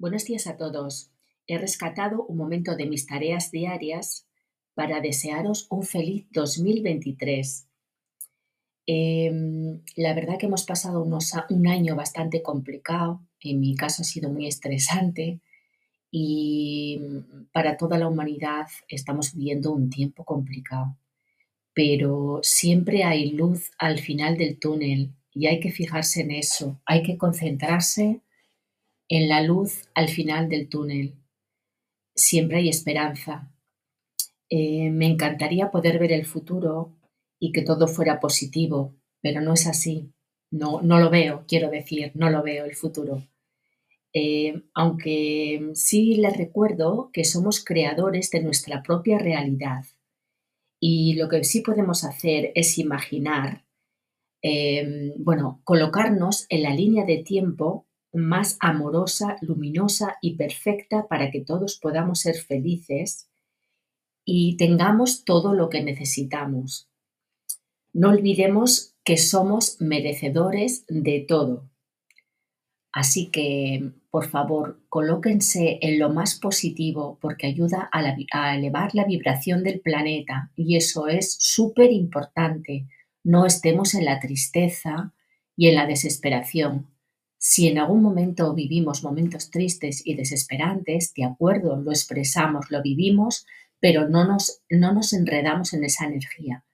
Buenos días a todos. He rescatado un momento de mis tareas diarias para desearos un feliz 2023. Em, la verdad que hemos pasado un año bastante complicado, en mi caso ha sido muy estresante y para toda la humanidad estamos viviendo un tiempo complicado. Pero siempre hay luz al final del túnel y hay que fijarse en eso, hay que concentrarse en la luz al final del túnel. Siempre hay esperanza. Eh, me encantaría poder ver el futuro y que todo fuera positivo, pero no es así. No, no lo veo, quiero decir, no lo veo el futuro. Eh, aunque sí les recuerdo que somos creadores de nuestra propia realidad. Y lo que sí podemos hacer es imaginar, eh, bueno, colocarnos en la línea de tiempo más amorosa, luminosa y perfecta para que todos podamos ser felices y tengamos todo lo que necesitamos. No olvidemos que somos merecedores de todo. Así que, por favor, colóquense en lo más positivo porque ayuda a, elevar la vibración del planeta y eso es súper importante. No estemos en la tristeza y en la desesperación si en algún momento vivimos momentos tristes y desesperantes, de acuerdo, lo expresamos, lo vivimos, pero no nos, no nos enredamos en esa energía.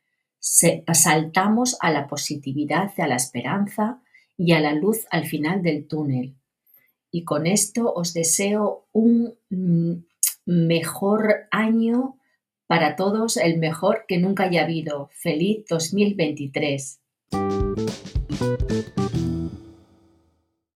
saltamos a la positividad, a la esperanza y a la luz al final del túnel. Y con esto os deseo un mm, mejor año para todos, el mejor que nunca haya habido. Feliz 2023.